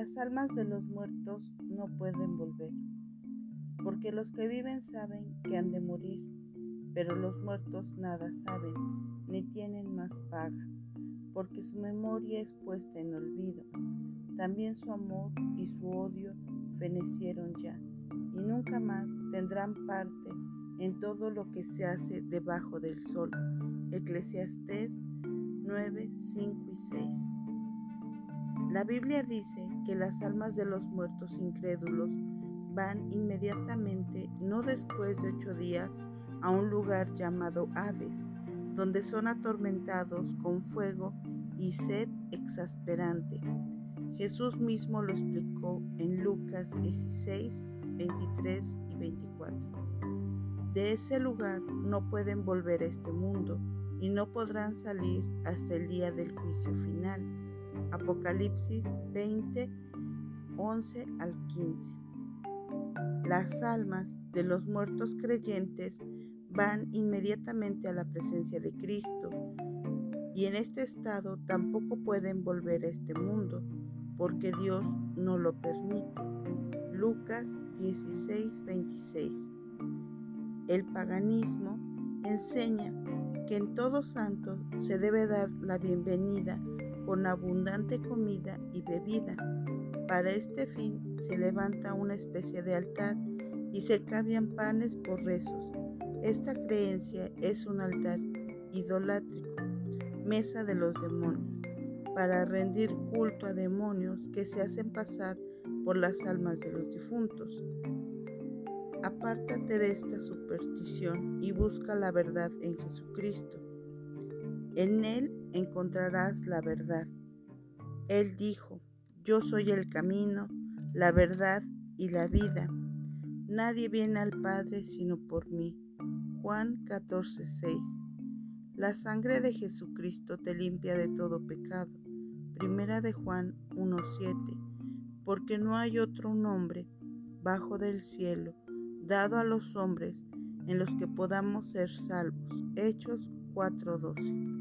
Las almas de los muertos no pueden volver, porque los que viven saben que han de morir, pero los muertos nada saben, ni tienen más paga, porque su memoria es puesta en olvido. También su amor y su odio fenecieron ya, y nunca más tendrán parte en todo lo que se hace debajo del sol. Eclesiastés 9, 5 y 6. La Biblia dice que las almas de los muertos incrédulos van inmediatamente, no después de ocho días, a un lugar llamado Hades, donde son atormentados con fuego y sed exasperante. Jesús mismo lo explicó en Lucas 16, 23 y 24. De ese lugar no pueden volver a este mundo y no podrán salir hasta el día del juicio final. Apocalipsis 20, 11 al 15. Las almas de los muertos creyentes van inmediatamente a la presencia de Cristo y en este estado tampoco pueden volver a este mundo porque Dios no lo permite. Lucas 16, 26. El paganismo enseña que en todo santo se debe dar la bienvenida con abundante comida y bebida. Para este fin se levanta una especie de altar y se cambian panes por rezos. Esta creencia es un altar idolátrico, mesa de los demonios, para rendir culto a demonios que se hacen pasar por las almas de los difuntos. Apártate de esta superstición y busca la verdad en Jesucristo. En Él encontrarás la verdad. Él dijo, yo soy el camino, la verdad y la vida. Nadie viene al Padre sino por mí. Juan 14:6. La sangre de Jesucristo te limpia de todo pecado. Primera de Juan 1:7. Porque no hay otro nombre bajo del cielo dado a los hombres en los que podamos ser salvos. Hechos 4:12.